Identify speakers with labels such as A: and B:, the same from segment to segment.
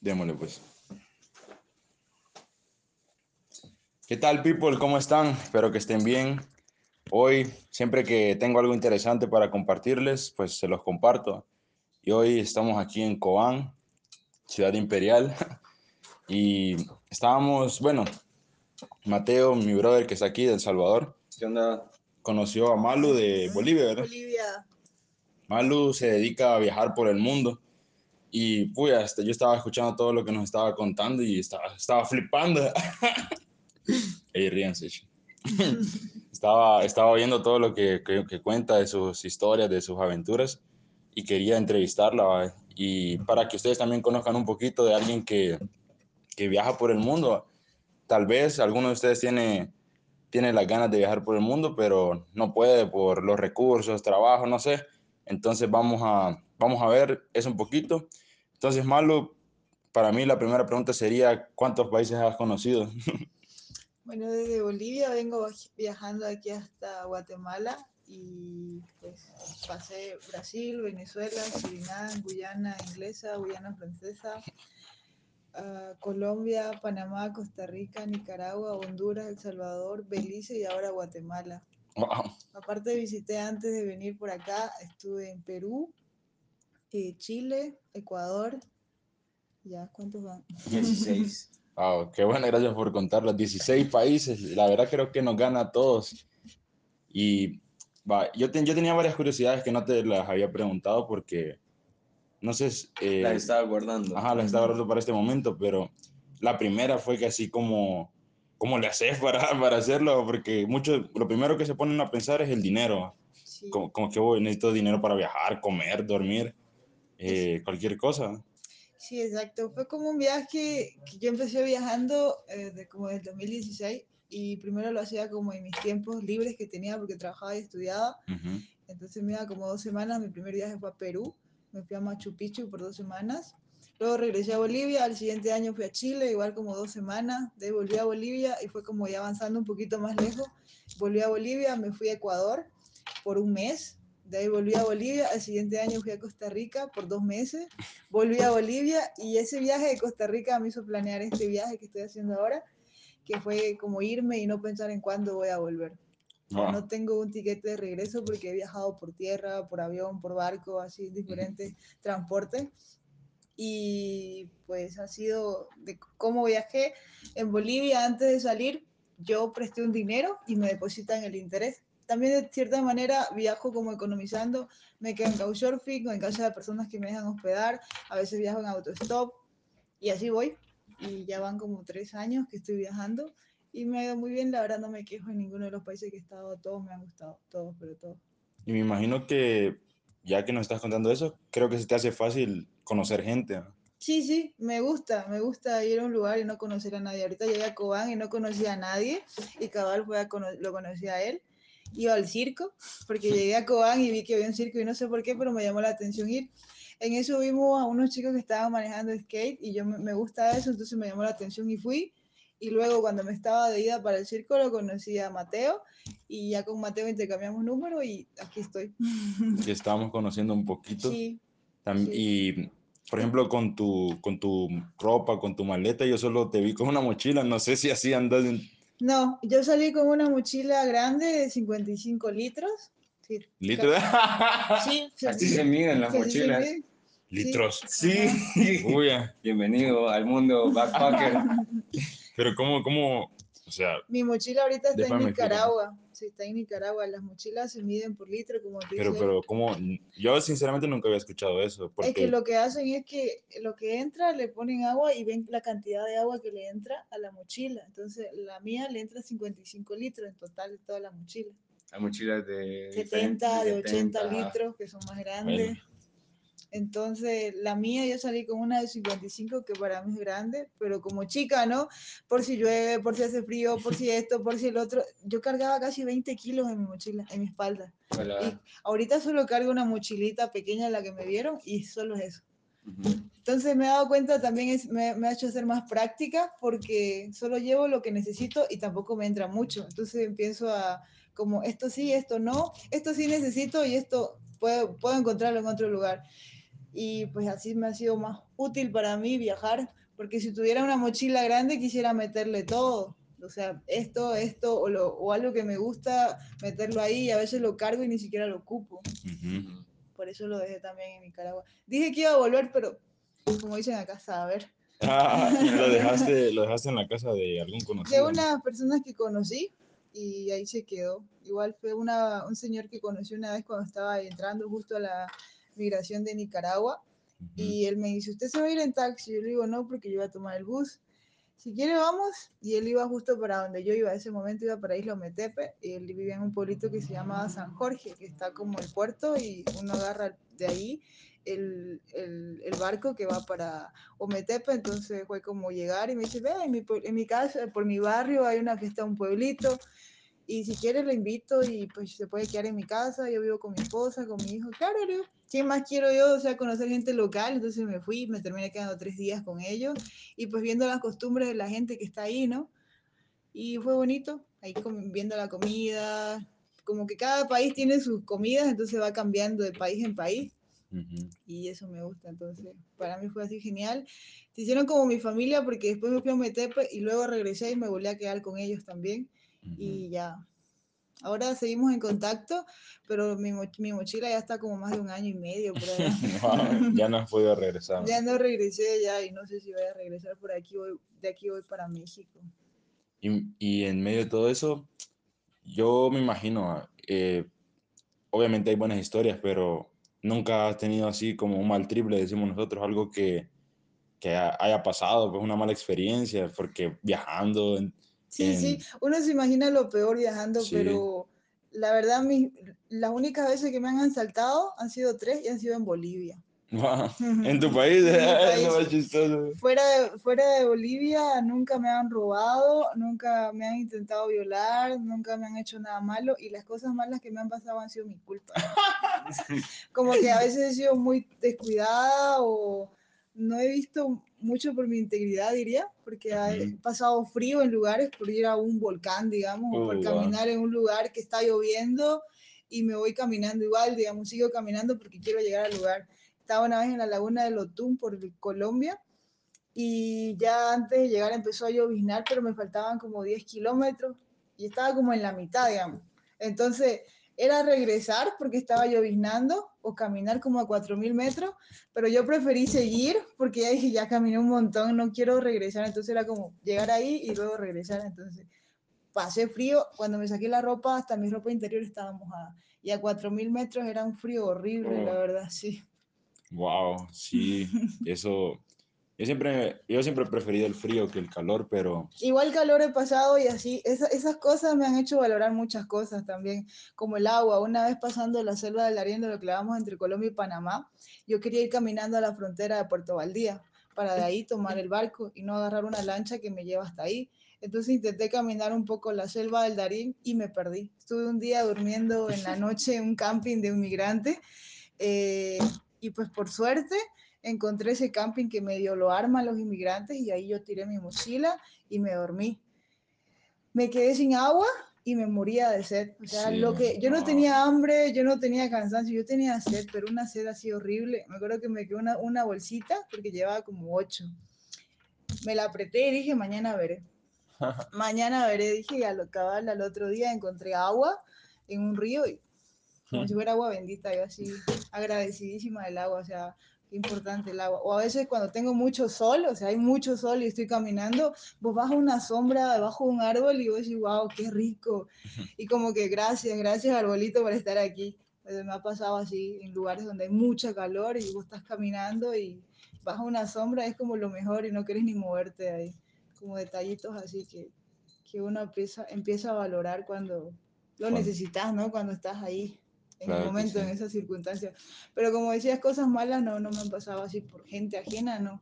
A: Démosle pues. ¿Qué tal, people? ¿Cómo están? Espero que estén bien. Hoy, siempre que tengo algo interesante para compartirles, pues se los comparto. Y hoy estamos aquí en Cobán, Ciudad Imperial. Y estábamos, bueno, Mateo, mi brother que está aquí de El Salvador,
B: ¿Qué onda?
A: conoció a Malu de Bolivia, ¿verdad?
C: Bolivia.
A: Malu se dedica a viajar por el mundo. Y puya, este, yo estaba escuchando todo lo que nos estaba contando y estaba, estaba flipando. Ey, ríanse. estaba, estaba viendo todo lo que, que, que cuenta de sus historias, de sus aventuras y quería entrevistarla. ¿va? Y para que ustedes también conozcan un poquito de alguien que, que viaja por el mundo. Tal vez alguno de ustedes tiene, tiene las ganas de viajar por el mundo, pero no puede por los recursos, trabajo, no sé. Entonces vamos a, vamos a ver eso un poquito. Entonces, Malu, para mí la primera pregunta sería, ¿cuántos países has conocido?
C: Bueno, desde Bolivia vengo viajando aquí hasta Guatemala y pues pasé Brasil, Venezuela, Surinam, Guyana inglesa, Guyana francesa, ah, Colombia, Panamá, Costa Rica, Nicaragua, Honduras, El Salvador, Belice y ahora Guatemala.
A: Wow.
C: Aparte visité antes de venir por acá, estuve en Perú, eh, Chile, Ecuador. Ya, ¿cuántos van?
B: 16.
A: Wow, qué bueno, gracias por contar los 16 países. La verdad creo que nos gana a todos. Y va, yo, ten- yo tenía varias curiosidades que no te las había preguntado porque, no sé, eh,
B: La estaba guardando.
A: ajá, las estaba guardando para este momento, pero la primera fue que así como, ¿cómo le haces para, para hacerlo? Porque mucho, lo primero que se ponen a pensar es el dinero.
C: Sí.
A: Como, como que voy, necesito dinero para viajar, comer, dormir, eh, cualquier cosa.
C: Sí, exacto. Fue como un viaje que yo empecé viajando eh, de, como del 2016 y primero lo hacía como en mis tiempos libres que tenía porque trabajaba y estudiaba.
A: Ujú.
C: Entonces me iba como dos semanas. Mi primer viaje fue a Perú. Me fui a Machu Picchu por dos semanas. Luego regresé a Bolivia. Al siguiente año fui a Chile, igual como dos semanas. De ahí volví a Bolivia y fue como ya avanzando un poquito más lejos. Volví a Bolivia, me fui a Ecuador por un mes. De ahí volví a Bolivia. Al siguiente año fui a Costa Rica por dos meses. Volví a Bolivia y ese viaje de Costa Rica me hizo planear este viaje que estoy haciendo ahora, que fue como irme y no pensar en cuándo voy a volver.
A: Wow.
C: No tengo un tiquete de regreso porque he viajado por tierra, por avión, por barco, así diferentes transportes. Y pues ha sido de cómo viajé. En Bolivia antes de salir, yo presté un dinero y me depositan el interés. También de cierta manera viajo como economizando, me quedo en Couchsurfing o en casa de personas que me dejan hospedar, a veces viajo en autostop y así voy. Y ya van como tres años que estoy viajando y me ha ido muy bien, la verdad no me quejo en ninguno de los países que he estado, todos me han gustado, todos, pero todos.
A: Y me imagino que, ya que nos estás contando eso, creo que se te hace fácil conocer gente. ¿no?
C: Sí, sí, me gusta, me gusta ir a un lugar y no conocer a nadie. Ahorita llegué a Cobán y no conocía a nadie y cabal fue a cono- lo conocí a él. Iba al circo porque llegué a Cobán y vi que había un circo y no sé por qué, pero me llamó la atención ir. En eso vimos a unos chicos que estaban manejando skate y yo me, me gusta eso, entonces me llamó la atención y fui. Y luego cuando me estaba de ida para el circo lo conocí a Mateo y ya con Mateo intercambiamos número y aquí estoy.
A: Que estábamos conociendo un poquito.
C: Sí.
A: Y, por ejemplo, con tu, con tu ropa, con tu maleta, yo solo te vi con una mochila. No sé si así andas en
C: No, yo salí con una mochila grande de 55 litros. Sí,
A: litros.
C: Sí, se-
B: Así se miden las mochilas.
A: litros.
B: Sí.
A: Uy,
B: Bienvenido al mundo backpacker.
A: pero ¿cómo, cómo? O sea,
C: Mi mochila ahorita está en. Nicaragua. Sí, está en Nicaragua. Las mochilas se miden por litro, como te
A: pero,
C: dice.
A: pero, ¿cómo? Yo sinceramente nunca había escuchado eso.
C: Es
A: Porque,
C: que lo que hacen es que lo que entra le ponen agua y ven la cantidad de agua que le entra a la mochila. Entonces, la mía le entra 55 litros en total de toda la mochila.
B: Las mochilas de
C: 70, de 80
B: 70.
C: litros, que son más grandes. Entonces, la mía yo salí con una de 55 que para mí es grande, pero como chica, ¿no? Por si llueve, por si hace frío, por si esto, por si el otro. Yo cargaba casi 20 kilos en mi mochila, en mi espalda.
B: Hola.
C: Y ahorita solo cargo una mochilita pequeña, la que me vieron, y solo es eso. Entonces me he dado cuenta también, es, me, me ha hecho hacer más práctica porque solo llevo lo que necesito y tampoco me entra mucho. Entonces empiezo a, como esto sí, esto no, esto sí necesito y esto puedo, puedo encontrarlo en otro lugar. Y pues así me ha sido más útil para mí viajar, porque si tuviera una mochila grande quisiera meterle todo. O sea, esto, esto o, lo, o algo que me gusta, meterlo ahí y a veces lo cargo y ni siquiera lo ocupo.
A: Ujú.
C: Por eso lo dejé también en Nicaragua. Dije que iba a volver, pero como dicen acá, a ver.
A: Ah, lo dejaste, lo dejaste en la casa de algún
C: De
A: conocido.
C: unas personas que conocí y ahí se quedó. Igual fue una, un señor que conocí una vez cuando estaba entrando justo a la migración de Nicaragua y él me dice, ¿usted se va a ir en taxi? Yo le digo, no, porque yo iba a tomar el bus. Si quiere, vamos. Y él iba justo para donde yo iba. ese momento iba para Isla Ometepe. Y él vivía en un pueblito que se llama San Jorge, que está como el puerto y uno agarra de ahí el, el, el barco que va para Ometepe. Entonces fue como llegar y me dice, ve, en mi, en mi casa, por mi barrio hay una fiesta, un pueblito. Y si quieres le invito y pues se puede quedar en mi casa, yo vivo con mi esposa, con mi hijo, claro, ¿qué más quiero yo? O sea, conocer gente local, entonces me fui, me terminé quedando tres días con ellos y pues viendo las costumbres de la gente que está ahí, ¿no? Y fue bonito, ahí viendo la comida, como que cada país tiene sus comidas, entonces va cambiando de país en país
A: Ujú.
C: y eso me gusta, entonces para mí fue así genial. Se hicieron como mi familia porque después me fui a Metepe y luego regresé y me volví a quedar con ellos también
A: Ujú.
C: y ya. Ahora seguimos en contacto, pero mi, mo- mi mochila ya está como más de un año y medio por allá.
A: Wow, ya no has podido regresar.
C: ya no regresé ya y no sé si voy a regresar por aquí, voy, de aquí voy para México.
A: Y, y en medio de todo eso, yo me imagino, eh, obviamente hay buenas historias, pero nunca has tenido así como un mal triple, decimos nosotros, algo que, que ha- haya pasado, pues una mala experiencia, porque viajando, en-
C: Sí, sí,
A: en-
C: uno se imagina lo peor viajando,
A: Sí.
C: pero la verdad, mi- las únicas veces que me han asaltado han sido tres y han sido en Bolivia.
A: en tu país,
C: En país.
A: chistoso.
C: Fuera de, fuera de Bolivia nunca me han robado, nunca me han intentado violar, nunca me han hecho nada malo y las cosas malas que me han pasado han sido mi culpa. Como que a veces he sido muy descuidada o no he visto mucho por mi integridad, diría, porque he pasado frío en lugares por ir a un volcán, digamos, o por caminar en un lugar que está lloviendo y me voy caminando igual, digamos, sigo caminando porque quiero llegar al lugar. Estaba una vez en la laguna de Lotún por Colombia y ya antes de llegar empezó a lloviznar, pero me faltaban como 10 kilómetros y estaba como en la mitad, digamos. Entonces era regresar porque estaba lloviznando o caminar como a 4.000 metros, pero yo preferí seguir porque ya dije, ya caminé un montón, no quiero regresar, entonces era como llegar ahí y luego regresar, entonces pasé frío, cuando me saqué la ropa, hasta mi ropa interior estaba mojada. Y a 4.000 metros era un frío horrible, la
A: Oh.
C: verdad, sí.
A: Wow, sí, eso. Yo siempre, yo siempre he preferido el frío que el calor, pero
C: Igual calor he pasado y así, esa- esas cosas me han hecho valorar muchas cosas también, como el agua. Una vez pasando la selva del Darién, lo que vamos entre Colombia y Panamá, yo quería ir caminando a la frontera de Puerto Valdía para de ahí tomar el barco y no agarrar una lancha que me lleva hasta ahí. Entonces intenté caminar un poco la selva del Darién y me perdí. Estuve un día durmiendo en la noche en un camping de inmigrantes eh, y pues por suerte encontré ese camping que medio lo arman los inmigrantes y ahí yo tiré mi mochila y me dormí. Me quedé sin agua y me moría de sed. O sea,
A: Sí,
C: lo que yo no
A: no.
C: tenía hambre, yo no tenía cansancio, yo tenía sed, pero una sed así horrible. Me acuerdo que me quedó una, una bolsita porque llevaba como ocho. Me la apreté y dije, mañana veré. mañana veré, dije, y al cabal al otro día encontré agua en un río y como si fuera agua bendita, yo así agradecidísima del agua, o sea, qué importante el agua. O a veces cuando tengo mucho sol, o sea, hay mucho sol y estoy caminando, vos vas a una sombra debajo de un árbol y vos decís, wow, qué rico. Y como que gracias, gracias arbolito por estar aquí. Me ha pasado así en lugares donde hay mucha calor y vos estás caminando y a una sombra, es como lo mejor y no quieres ni moverte de ahí. Como detallitos así que, que uno empieza, empieza a valorar cuando lo necesitas, ¿no? Cuando estás ahí en
A: Claro
C: el momento,
A: sí.
C: en esas circunstancias. Pero como decías, cosas malas no, no me han pasado así por gente ajena, no.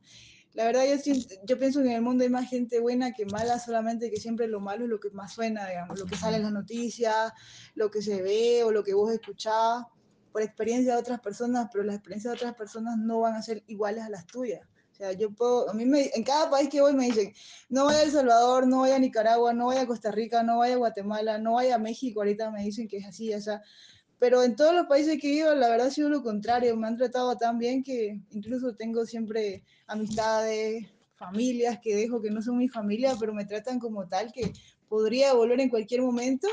C: La verdad, yo, siento- yo pienso que en el mundo hay más gente buena que mala, solamente que siempre lo malo es lo que más suena, digamos, lo que sale en las noticias, lo que se ve o lo que vos escuchás por experiencia de otras personas, pero las experiencias de otras personas no van a ser iguales a las tuyas. O sea, yo puedo, a mí me, en cada país que voy me dicen, no vaya a El Salvador, no vaya a Nicaragua, no vaya a Costa Rica, no vaya a Guatemala, no vaya a México, ahorita me dicen que es así, o sea, Pero en todos los países que he ido, la verdad ha sido lo contrario. Me han tratado tan bien que incluso tengo siempre amistades, familias que dejo que no son mi familia, pero me tratan como tal que podría volver en cualquier momento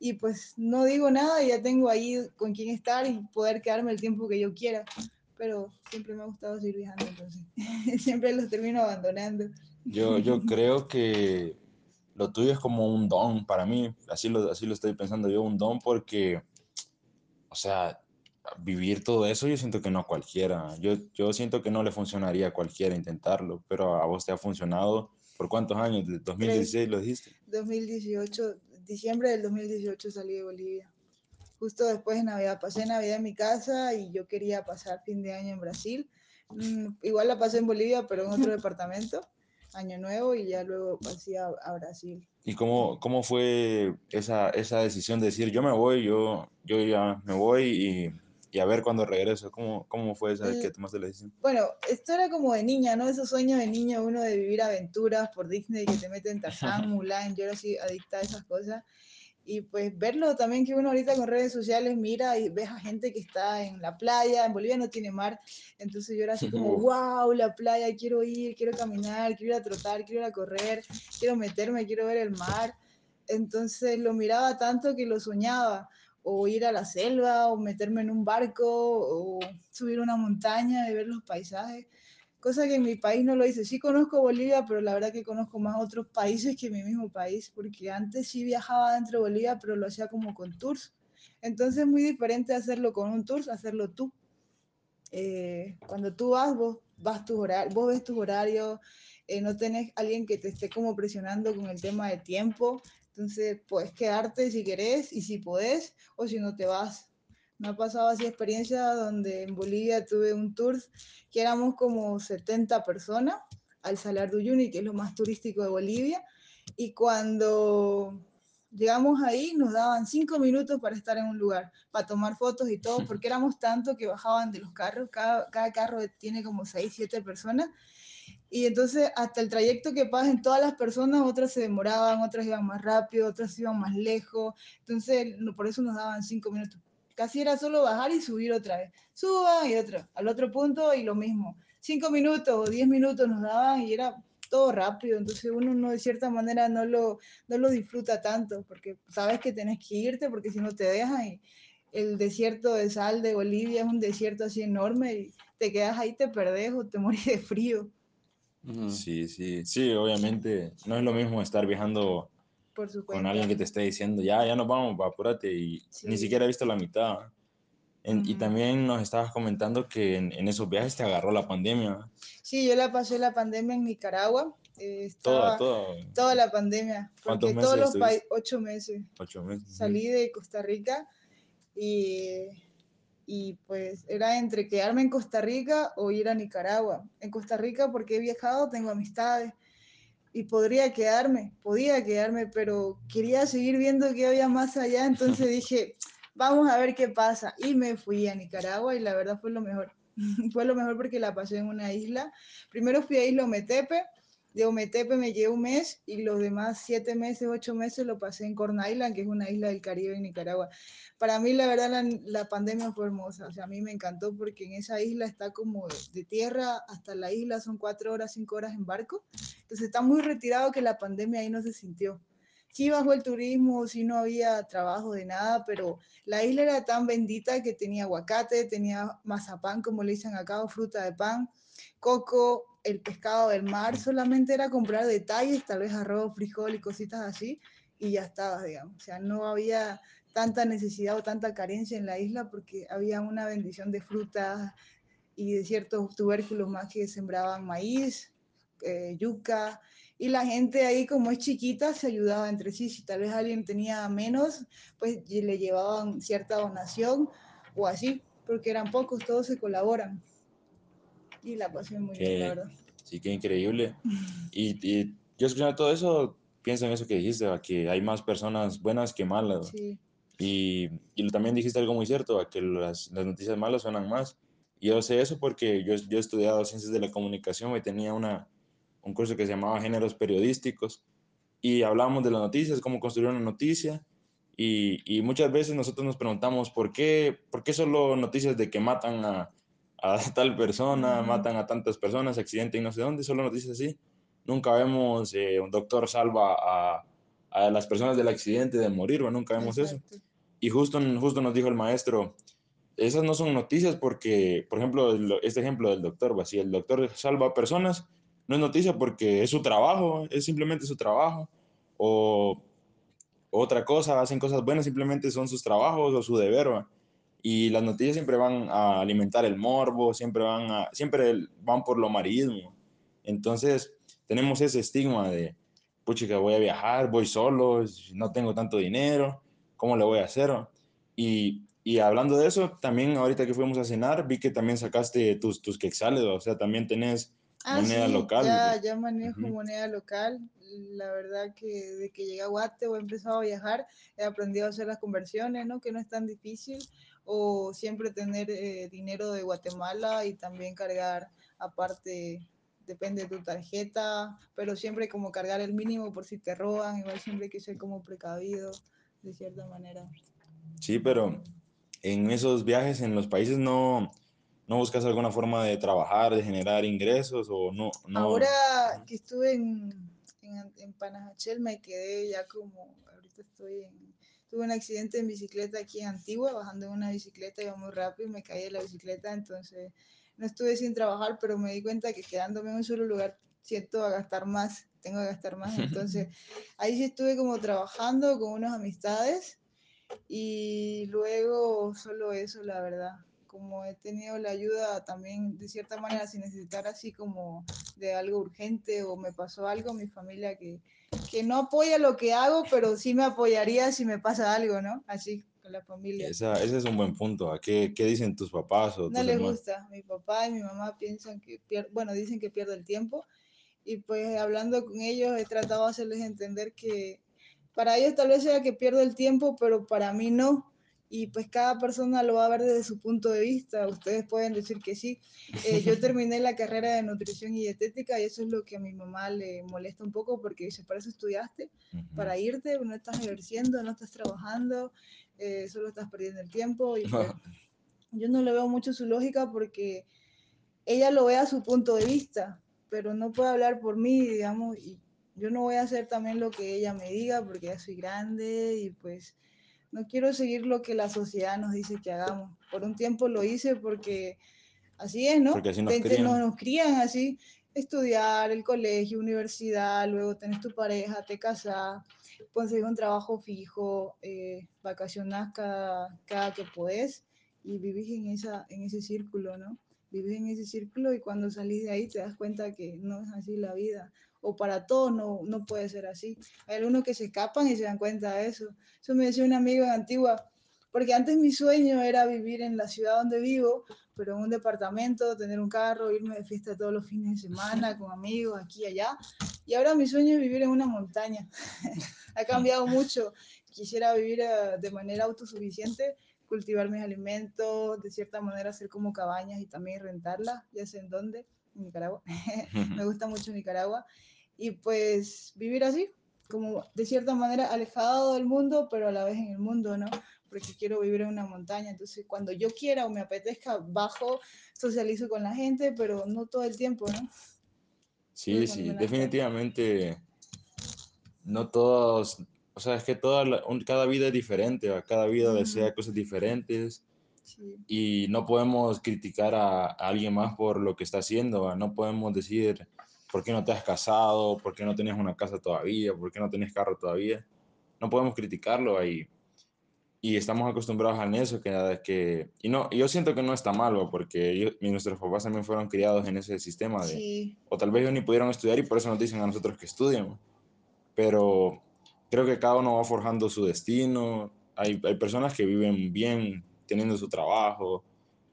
C: y pues no digo nada, ya tengo ahí con quién estar y poder quedarme el tiempo que yo quiera. Pero siempre me ha gustado seguir viajando, entonces siempre los termino abandonando.
A: Yo, yo creo que lo tuyo es como un don para mí, así lo, así lo estoy pensando yo, un don porque, o sea, vivir todo eso yo siento que no a cualquiera, yo, yo siento que no le funcionaría a cualquiera intentarlo, pero a vos te ha funcionado, ¿por cuántos años? ¿De 2016 lo dijiste?
C: 2018, diciembre del 2018 salí de Bolivia. Justo después de Navidad, pasé Navidad en mi casa y yo quería pasar fin de año en Brasil. Mm, igual la pasé en Bolivia, pero en otro departamento, año nuevo, y ya luego pasé a, a Brasil.
A: ¿Y cómo, cómo fue esa, esa decisión de decir, yo me voy, yo, yo ya me voy y, y a ver cuando regreso? ¿Cómo, cómo fue esa
C: El-
A: que tomaste la decisión?
C: Bueno, esto era como de niña, ¿no? Esos sueños de niño, uno de vivir aventuras por Disney, que te meten Tarzán, Mulan, yo era así adicta a esas cosas. Y pues verlo también que uno ahorita con redes sociales mira y ves a gente que está en la playa, en Bolivia no tiene mar, entonces yo era así como, wow, la playa, quiero ir, quiero caminar, quiero ir a trotar, quiero ir a correr, quiero meterme, quiero ver el mar. Entonces lo miraba tanto que lo soñaba, o ir a la selva, o meterme en un barco, o subir una montaña y ver los paisajes, cosa que en mi país no lo hice. Sí conozco Bolivia, pero la verdad que conozco más otros países que mi mismo país, porque antes sí viajaba dentro de Bolivia, pero lo hacía como con tours. Entonces es muy diferente hacerlo con un tour, hacerlo tú. Eh, cuando tú vas, vos, vas tus horarios, vos ves tus horarios, eh, no tenés alguien que te esté como presionando con el tema de tiempo, entonces puedes quedarte si querés y si podés, o si no te vas. Me ha pasado así experiencia donde en Bolivia tuve un tour que éramos como 70 personas al Salar de Uyuni, que es lo más turístico de Bolivia, y cuando llegamos ahí nos daban cinco minutos para estar en un lugar, para tomar fotos y todo, porque éramos tanto que bajaban de los carros, cada, cada carro tiene como 6, 7 personas, y entonces hasta el trayecto que pasen todas las personas, otras se demoraban, otras iban más rápido, otras iban más lejos, entonces por eso nos daban cinco minutos. Casi era solo bajar y subir otra vez. Suban y otra, al otro punto y lo mismo. Cinco minutos o diez minutos nos daban y era todo rápido, entonces uno no de cierta manera no lo, no lo disfruta tanto, porque sabes que tenés que irte, porque si no te dejan y el desierto de sal de Bolivia es un desierto así enorme y te quedas ahí, te perdés o te morís de frío.
A: Sí, sí, sí, obviamente no es lo mismo estar viajando
C: por su
A: con alguien que te esté diciendo, ya, ya nos vamos, va, apúrate, y ni
C: Sí.
A: siquiera he visto la mitad. En- Y
C: Ujú.
A: también nos estabas comentando que en, en esos viajes te agarró la pandemia.
C: Sí, yo la pasé la pandemia en Nicaragua, eh,
A: Toda, toda.
C: toda la pandemia,
A: ¿Cuántos
C: porque todos
A: meses
C: los países, ocho meses,
A: Ocho meses.
C: salí de Costa Rica y, y pues era entre quedarme en Costa Rica o ir a Nicaragua. En Costa Rica porque he viajado, tengo amistades y podría quedarme, podía quedarme, pero quería seguir viendo qué había más allá, entonces dije, vamos a ver qué pasa. Y me fui a Nicaragua y la verdad fue lo mejor. fue lo mejor porque la pasé en una isla. Primero fui a Isla Ometepe, de Ometepe me llevé un mes y los demás siete meses, ocho meses lo pasé en Corn Island, que es una isla del Caribe en Nicaragua. Para mí, la verdad, la, la pandemia fue hermosa. O sea, a mí me encantó porque en esa isla está como de, tierra hasta la isla, son cuatro horas, cinco horas en barco. Entonces está muy retirado que la pandemia ahí no se sintió. Sí bajó el turismo, sí no había trabajo de nada, pero la isla era tan bendita que tenía aguacate, tenía mazapán, como le dicen acá, o fruta de pan, coco, el pescado del mar, solamente era comprar detalles, tal vez arroz, frijol y cositas así, y ya estaba, digamos. O sea, no había tanta necesidad o tanta carencia en la isla porque había una bendición de frutas y de ciertos tubérculos más que sembraban maíz, eh, yuca, y la gente ahí como es chiquita se ayudaba entre sí, si tal vez alguien tenía menos, pues le llevaban cierta donación o así, porque eran pocos, todos se colaboran. Y la pasé muy bien, la verdad.
A: sí, que increíble. Y, y yo escuchando todo eso, pienso en eso que dijiste, que hay más personas buenas que malas.
C: Sí,
A: Y, y también dijiste algo muy cierto, que las, las noticias malas suenan más. Y yo sé eso porque yo, yo he estudiado ciencias de la comunicación y tenía una, un curso que se llamaba géneros periodísticos y hablábamos de las noticias, cómo construir una noticia Y, y muchas veces nosotros nos preguntamos por qué, por qué solo noticias de que matan a, a tal persona, matan a tantas personas, accidente y no sé dónde, solo noticias así. Nunca vemos eh, un doctor salva a, a las personas del accidente de morir, nunca vemos eso. Y justo, justo nos dijo el maestro, esas no son noticias porque, por ejemplo, este ejemplo del doctor, ¿va? si el doctor salva a personas, no es noticia porque es su trabajo, es simplemente su trabajo. O otra cosa, hacen cosas buenas, simplemente son sus trabajos o su deber. Y las noticias siempre van a alimentar el morbo, siempre van, a, siempre van por lo amarillismo. Entonces, tenemos ese estigma de, puchica, voy a viajar, voy solo, no tengo tanto dinero, ¿cómo le voy a hacer? Y, y hablando de eso, también ahorita que fuimos a cenar, vi que también sacaste tus, tus quetzales, o sea, también tenés
C: Ah,
A: moneda
C: sí,
A: local.
C: ya, ya manejo moneda local. La verdad que desde que llegué a Guate o he empezado a viajar, he aprendido a hacer las conversiones, ¿no? Que no es tan difícil. O siempre tener eh, dinero de Guatemala y también cargar aparte, depende de tu tarjeta, pero siempre como cargar el mínimo por si te roban, igual siempre hay que ser como precavido, de cierta manera.
A: Sí, pero en esos viajes en los países no, no buscas alguna forma de trabajar, de generar ingresos o no. no
C: Ahora que estuve en, en, en Panajachel me quedé ya como, ahorita estoy en, tuve un accidente en bicicleta aquí en Antigua, bajando en una bicicleta, iba muy rápido y me caí de la bicicleta, entonces no estuve sin trabajar, pero me di cuenta que quedándome en un solo lugar siento a gastar más, tengo que gastar más, entonces ahí sí estuve como trabajando con unas amistades y luego solo eso, la verdad. Como he tenido la ayuda también, de cierta manera, sin necesitar así como de algo urgente o me pasó algo, mi familia que, que no apoya lo que hago, pero sí me apoyaría si me pasa algo, ¿no? Así, con la familia.
A: Esa, ese es un buen punto. ¿A qué, qué dicen tus papás o
C: No
A: tus
C: les
A: hermanos?
C: gusta. Mi papá y mi mamá piensan que, pier- bueno, dicen que pierdo el tiempo. Y pues hablando con ellos he tratado de hacerles entender que para ellos tal vez sea que pierdo el tiempo, pero para mí no. Y pues cada persona lo va a ver desde su punto de vista. Ustedes pueden decir que sí. Eh, yo terminé la carrera de nutrición y dietética y eso es lo que a mi mamá le molesta un poco porque dice, para eso estudiaste, para irte, no estás ejerciendo, no estás trabajando, eh, solo estás perdiendo el tiempo y pues yo no le veo mucho su lógica porque ella lo ve a su punto de vista, pero no puede hablar por mí, digamos, y yo no voy a hacer también lo que ella me diga porque ya soy grande y pues no quiero seguir lo que la sociedad nos dice que hagamos. Por un tiempo lo hice porque así es, ¿no?
A: Porque así nos
C: Te-
A: crían.
C: nos, nos crían así, estudiar, el colegio, universidad, luego tenés tu pareja, te casas, consigues un trabajo fijo, eh, vacacionás cada, cada que podés y vivís en, esa, en ese círculo, ¿no? Vivís en ese círculo y cuando salís de ahí te das cuenta que no es así la vida. O para todos no, no puede ser así. Hay algunos que se escapan y se dan cuenta de eso. Eso me decía un amigo en Antigua, porque antes mi sueño era vivir en la ciudad donde vivo, pero en un departamento, tener un carro, irme de fiesta todos los fines de semana con amigos aquí y allá. Y ahora mi sueño es vivir en una montaña. ha cambiado mucho. Quisiera vivir eh, de manera autosuficiente, cultivar mis alimentos, de cierta manera hacer como cabañas y también rentarlas, ya sé en dónde, Nicaragua. Me gusta mucho Nicaragua. Y pues vivir así, como de cierta manera alejado del mundo, pero a la vez en el mundo, ¿no? Porque quiero vivir en una montaña. Entonces, cuando yo quiera o me apetezca, bajo, socializo con la gente, pero no todo el tiempo, ¿no?
A: Sí, sí, definitivamente no todos, o sea, es que toda la- cada vida es diferente, ¿va? cada vida desea cosas diferentes
C: Sí.
A: y no podemos criticar a, a alguien más por lo que está haciendo, no podemos decir por qué no te has casado, por qué no tienes una casa todavía, por qué no tienes carro todavía, no podemos criticarlo ahí y estamos acostumbrados a eso, que, que y no, yo siento que no está mal, ¿va? porque yo- nuestros papás también fueron criados en ese sistema de,
C: Sí,
A: o tal vez ellos ni pudieron estudiar y por eso nos dicen a nosotros que estudien. Pero creo que cada uno va forjando su destino. Hay, hay personas que viven bien teniendo su trabajo,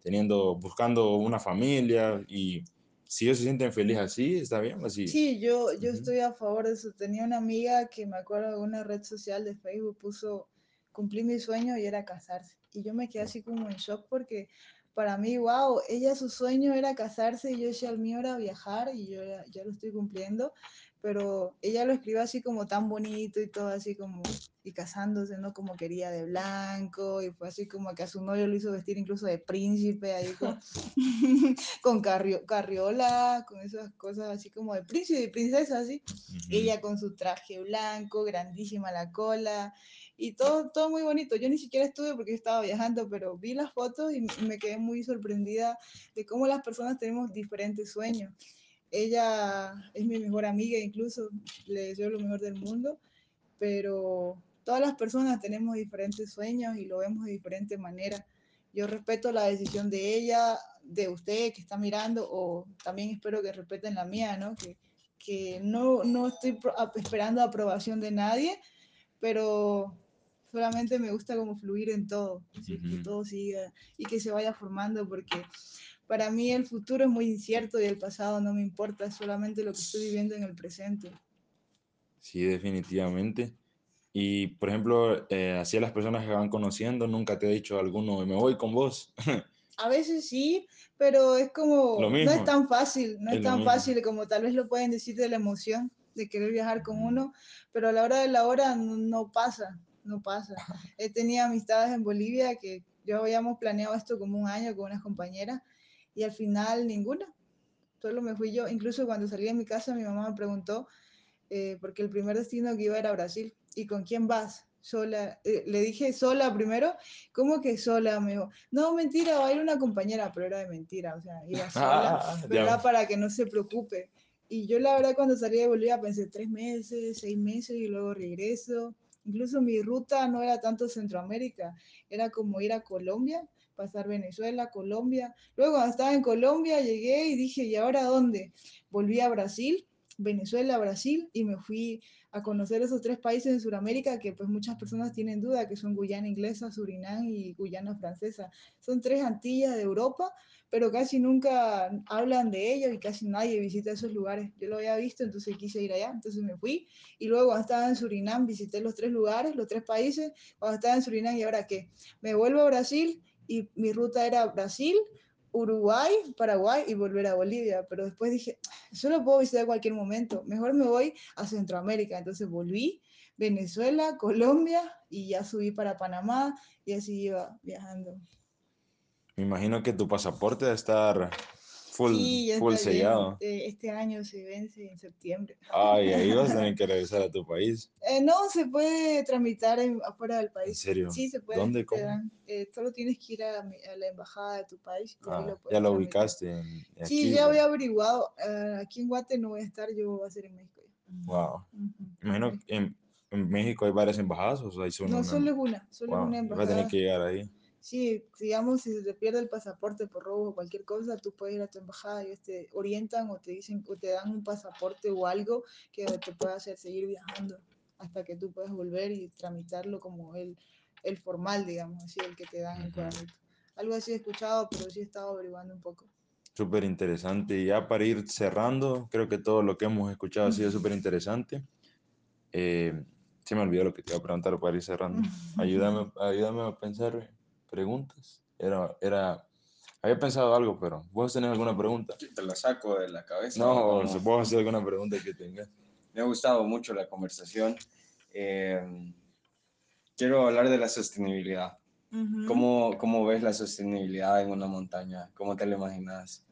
A: teniendo, buscando una familia y si ellos se sienten felices así, está bien, así.
C: Sí, yo, yo
A: Ujú.
C: estoy a favor de eso. Tenía una amiga que me acuerdo de una red social de Facebook puso, cumplí mi sueño y era casarse. Y yo me quedé así como en shock porque para mí, wow, ella su sueño era casarse y yo decía, el mío era viajar y yo ya, ya lo estoy cumpliendo, pero ella lo escribió así como tan bonito y todo así como, y casándose, ¿no? Como quería de blanco y fue así como que a su novio lo hizo vestir incluso de príncipe ahí con, con carrio- carriola, con esas cosas así como de príncipe y princesa, así.
A: Ujú.
C: Ella con su traje blanco, grandísima la cola y todo, todo muy bonito. Yo ni siquiera estuve porque estaba viajando, pero vi las fotos y me quedé muy sorprendida de cómo las personas tenemos diferentes sueños. Ella es mi mejor amiga, incluso le deseo lo mejor del mundo, pero todas las personas tenemos diferentes sueños y lo vemos de diferente manera. Yo respeto la decisión de ella, de usted que está mirando, o también espero que respeten la mía, ¿no? Que, que no, no estoy esperando aprobación de nadie, pero solamente me gusta como fluir en todo, así que todo siga y que se vaya formando, porque para mí el futuro es muy incierto y el pasado no me importa, es solamente lo que estoy viviendo en el presente.
A: Sí, definitivamente. Y, por ejemplo, eh, así a las personas que van conociendo, nunca te ha dicho alguno, me voy con vos.
C: A veces sí, pero es como, no es tan fácil, no
A: es
C: tan
A: mismo.
C: fácil como tal vez lo pueden decir de la emoción de querer viajar con uno, pero a la hora de la hora no, no pasa, no pasa. He tenido amistades en Bolivia que yo habíamos planeado esto como un año con unas compañeras y al final ninguna, solo me fui yo. Incluso cuando salí de mi casa mi mamá me preguntó, eh, porque el primer destino que iba era Brasil. ¿Y con quién vas? Sola. Eh, le dije sola primero. ¿Cómo que sola? Me dijo, no, mentira, va a ir una compañera, pero era de mentira, o sea, iba sola,
A: Ah, ya.
C: para que no se preocupe. Y yo la verdad cuando salí de Bolivia pensé tres meses, seis meses y luego regreso. Incluso mi ruta no era tanto Centroamérica, era como ir a Colombia, pasar Venezuela, Colombia. Luego estaba en Colombia llegué y dije, ¿y ahora dónde? Volví a Brasil Venezuela, Brasil y me fui a conocer esos tres países de Sudamérica que pues muchas personas tienen duda, que son Guyana Inglesa, Surinam y Guyana Francesa. Son tres Antillas de Europa, pero casi nunca hablan de ellos y casi nadie visita esos lugares. Yo lo había visto, entonces quise ir allá, entonces me fui y luego cuando estaba en Surinam visité los tres lugares, los tres países, cuando estaba en Surinam y ahora qué, me vuelvo a Brasil y mi ruta era Brasil, Uruguay, Paraguay y volver a Bolivia, pero después dije, solo puedo visitar cualquier momento. Mejor me voy a Centroamérica. Entonces volví, Venezuela, Colombia y ya subí para Panamá y así iba viajando.
A: Me imagino que tu pasaporte debe estar full,
C: sí, ya
A: full
C: está lleno.
A: sellado.
C: Eh, Este año se vence en septiembre.
A: Ay, ahí vas a tener que regresar a tu país.
C: Eh, no, se puede tramitar en- afuera del
A: ¿En
C: país.
A: serio?
C: Sí, se puede.
A: ¿Dónde? ¿Cómo?
C: dan, eh, solo tienes que ir a, a la embajada de tu país
A: Ah,
C: lo
A: ya lo
C: tramitar.
A: ubicaste en,
C: Sí,
A: aquí.
C: ya
A: pues.
C: había averiguado. eh, aquí en Guate no voy a estar, yo voy a ser en México. ya.
A: Wow.
C: Ujú.
A: Me imagino que en, en México hay varias embajadas o hay solo
C: No,
A: una.
C: solo es una, solo
A: Wow,
C: una
A: y vas a tener
C: embajada.
A: que llegar ahí.
C: Sí, digamos, si se te pierde el pasaporte por robo o cualquier cosa, tú puedes ir a tu embajada y ellos te orientan o te dicen o te dan un pasaporte o algo que te pueda hacer seguir viajando hasta que tú puedas volver y tramitarlo como el, el formal, digamos, así, el que te dan en
A: Ujú.
C: cuadernito. Algo así he escuchado, pero sí he estado averiguando un poco.
A: Súper interesante. Y ya para ir cerrando, creo que todo lo que hemos escuchado ha sido súper interesante. Eh, se me olvidó lo que te iba a preguntar para ir cerrando. Ayúdame, ayúdame a pensar preguntas. Era, era, había pensado algo, pero ¿vos tenés alguna pregunta?
B: Te la saco de la cabeza.
A: No,
B: ¿o
A: o
B: cómo?
A: si vos hacer alguna pregunta que tengas.
B: Me ha gustado mucho la conversación. Eh, quiero hablar de la sostenibilidad.
C: Ujú.
B: ¿Cómo, ¿Cómo ves la sostenibilidad en una montaña? ¿Cómo te la imaginas?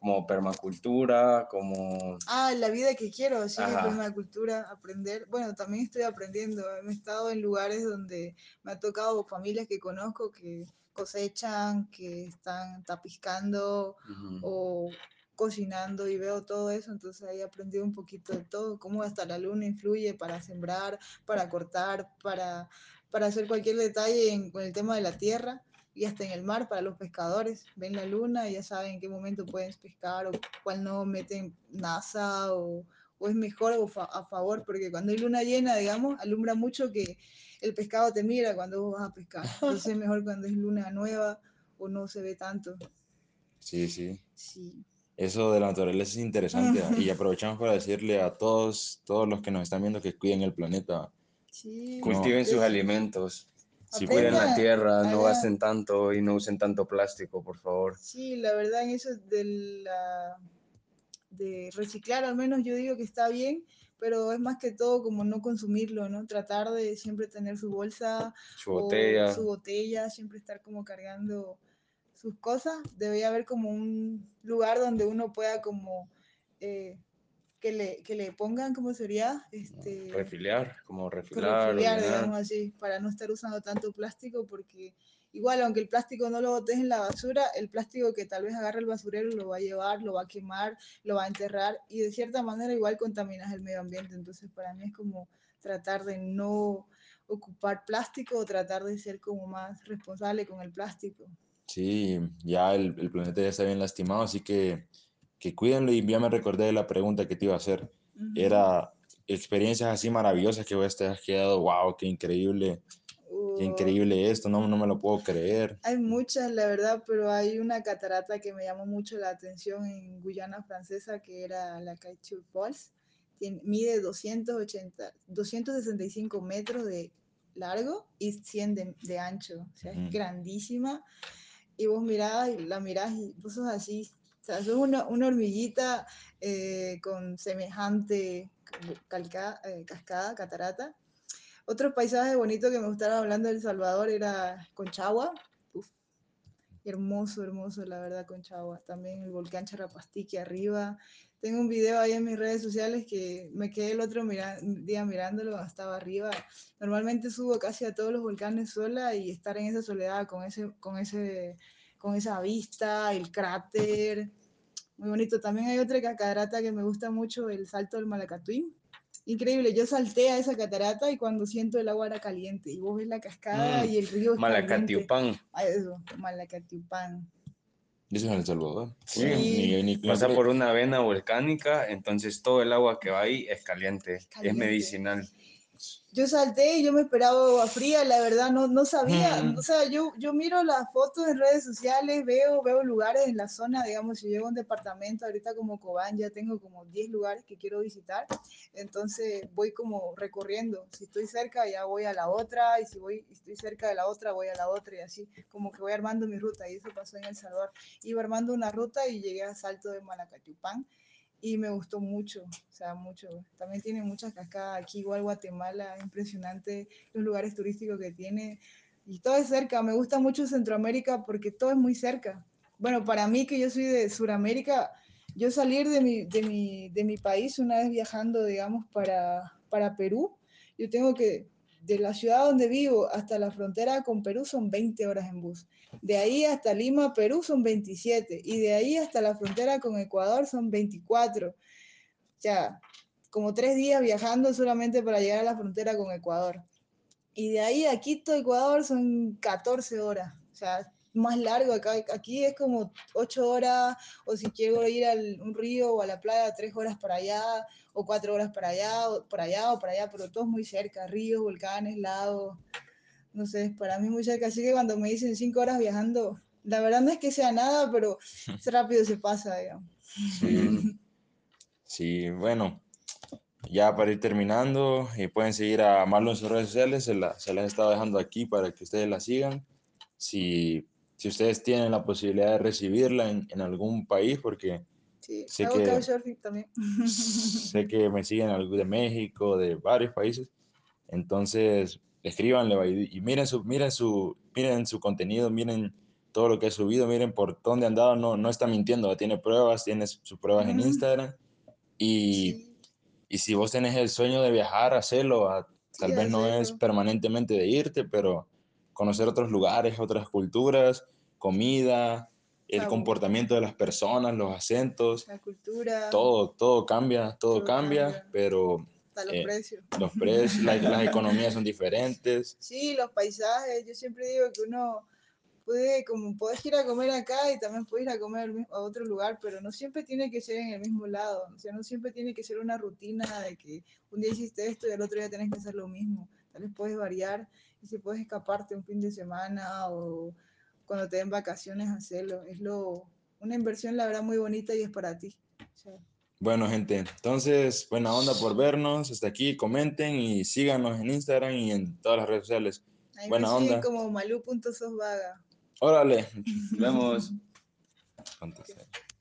B: ¿Como permacultura? ¿Como...?
C: Ah, la vida que quiero, sí,
B: Ajá.
C: permacultura, aprender. Bueno, también estoy aprendiendo. He estado en lugares donde me ha tocado familias que conozco que cosechan, que están tapiscando o cocinando y veo todo eso, entonces ahí he aprendido un poquito de todo, cómo hasta la luna influye para sembrar, para cortar, para, para hacer cualquier detalle en, con el tema de la tierra y hasta en el mar para los pescadores. Ven la luna y ya saben en qué momento pueden pescar o cuál no meten NASA o, o es mejor o fa- a favor, porque cuando hay luna llena, digamos, alumbra mucho que el pescado te mira cuando vos vas a pescar. Entonces es mejor cuando es luna nueva o no se ve tanto.
A: Sí, sí.
C: Sí.
A: Eso de la naturaleza es interesante. ¿ah? Y aprovechamos para decirle a todos, todos los que nos están viendo que cuiden el planeta.
C: Sí.
B: Cultiven sus alimentos.
A: Sí,
B: Cuiden la tierra, no
C: hagan-
B: gasten tanto y no usen tanto plástico, por favor.
C: Sí, la verdad en eso de la de reciclar al menos yo digo que está bien, pero es más que todo como no consumirlo, ¿no? Tratar de siempre tener su bolsa
B: Su
C: o
B: botella.
C: su botella, siempre estar como cargando sus cosas. Debería haber como un lugar donde uno pueda como eh, que le, que le pongan, ¿cómo sería? Este,
B: Refiliar, como
C: con
B: refiliar,
C: digamos así, para no estar usando tanto plástico, porque igual, aunque el plástico no lo botes en la basura, el plástico que tal vez agarra el basurero lo va a llevar, lo va a quemar, lo va a enterrar y de cierta manera igual contaminas el medio ambiente. Entonces, para mí es como tratar de no ocupar plástico o tratar de ser como más responsable con el plástico.
A: Sí, ya el, el planeta ya está bien lastimado, así que, que cuídenlo y ya me recordé de la pregunta que te iba a hacer. Era experiencias así maravillosas que vos te has quedado, wow, qué increíble, qué increíble esto, no, no me lo puedo creer.
C: Hay muchas, la verdad, pero hay una catarata que me llamó mucho la atención en Guyana Francesa, que era la Kaitup Falls. Mide 280, 265 metros de largo y 100 de, de ancho. O sea, es grandísima. Y vos mirás y la mirás y vos sos así. Sea, sos una, una hormiguita eh, con semejante calca- eh, cascada, catarata. Otro paisaje bonito que me gustaba hablando de Salvador era Conchagua. Uf, hermoso, hermoso, la verdad, Conchagua. También el volcán Charapastique arriba. Tengo un video ahí en mis redes sociales que me quedé el otro mira- día mirándolo, estaba arriba. Normalmente subo casi a todos los volcanes sola y estar en esa soledad con, ese, con, ese, con esa vista, el cráter. Muy bonito. También hay otra catarata que me gusta mucho, el Salto del Malacatuín. Increíble, yo salté a esa catarata y cuando siento el agua era caliente y vos ves la cascada
B: Mm,
C: y el río.
B: Malacatiupán.
C: Ah, eso, Malacatiupán.
A: Eso es en El Salvador.
B: Sí.
A: Bueno, ni- ni-
B: Pasa
A: ni-
B: por una vena volcánica, entonces todo el agua que va ahí es caliente, es
C: Caliente.
B: medicinal.
C: Yo salté y yo me esperaba agua fría, la verdad no, no sabía,
B: Mm.
C: o sea, yo, yo miro las fotos en redes sociales, veo, veo lugares en la zona, digamos, si llego a un departamento, ahorita como Cobán ya tengo como 10 lugares que quiero visitar, entonces voy como recorriendo, si estoy cerca ya voy a la otra, y si voy, estoy cerca de la otra voy a la otra, y así, como que voy armando mi ruta, y eso pasó en El Salvador, iba armando una ruta y llegué a Salto de Malacatupán, y me gustó mucho, o sea, mucho. También tiene muchas cascadas aquí, igual Guatemala, impresionante los lugares turísticos que tiene. Y todo es cerca, me gusta mucho Centroamérica porque todo es muy cerca. Bueno, para mí que yo soy de Sudamérica, yo salir de mi, de mi, de mi país una vez viajando, digamos, para, para Perú, yo tengo que, de la ciudad donde vivo hasta la frontera con Perú son 20 horas en bus. De ahí hasta Lima, Perú son 27. Y de ahí hasta la frontera con Ecuador son 24. O sea, como tres días viajando solamente para llegar a la frontera con Ecuador. Y de ahí a Quito, Ecuador, son 14 horas. O sea, más largo. Acá, aquí es como 8 horas. O si quiero ir a un río o a la playa, 3 horas para allá. O 4 horas para allá, o para allá o para allá. Pero todo es muy cerca. Ríos, volcanes, lagos no sé, para mí muy cerca. Así que cuando me dicen cinco horas viajando, la verdad no es que sea nada, pero rápido se pasa, digamos.
A: Sí, sí, bueno, ya para ir terminando, eh, pueden seguir a Marlon en sus redes sociales, se, la- se las he estado dejando aquí para que ustedes la sigan. Si, si ustedes tienen la posibilidad de recibirla en, en algún país, porque
C: Sí,
A: Sé que-
C: también.
A: sé que me siguen de México, de varios países, entonces escríbanle y, miren su, miren su, miren su contenido, miren todo lo que ha subido, miren por dónde ha andado, no, no está mintiendo, tiene pruebas, tiene sus pruebas en. Instagram. Y,
C: Sí,
A: y si vos tenés el sueño de viajar, hacelo, a- tal
C: Sí,
A: vez no es permanentemente de irte, pero conocer otros lugares, otras culturas, comida, el
C: Sabor.
A: comportamiento de las personas, los acentos,
C: la cultura,
A: todo, todo cambia, todo,
C: Todo
A: cambia,
C: cambia.
A: pero
C: hasta los
A: eh,
C: precios.
A: los precios, la- las economías son diferentes.
C: Sí, los paisajes. Yo siempre digo que uno puede, como puedes ir a comer acá y también puedes ir a comer al a otro lugar, pero no siempre tiene que ser en el mismo lado. O sea, no siempre tiene que ser una rutina de que un día hiciste esto y el otro día tenés que hacer lo mismo. Tal vez puedes variar si puedes escaparte un fin de semana o cuando te den vacaciones, hacerlo. Es lo, una inversión, la verdad, muy bonita y es para ti. O sea,
A: Bueno, gente, entonces, buena onda por vernos. Hasta aquí, comenten y síganos en Instagram y en todas las redes sociales.
C: Ahí
A: Buena
C: me
A: onda.
C: como malu.sosvaga.
A: Órale.
B: Nos vemos.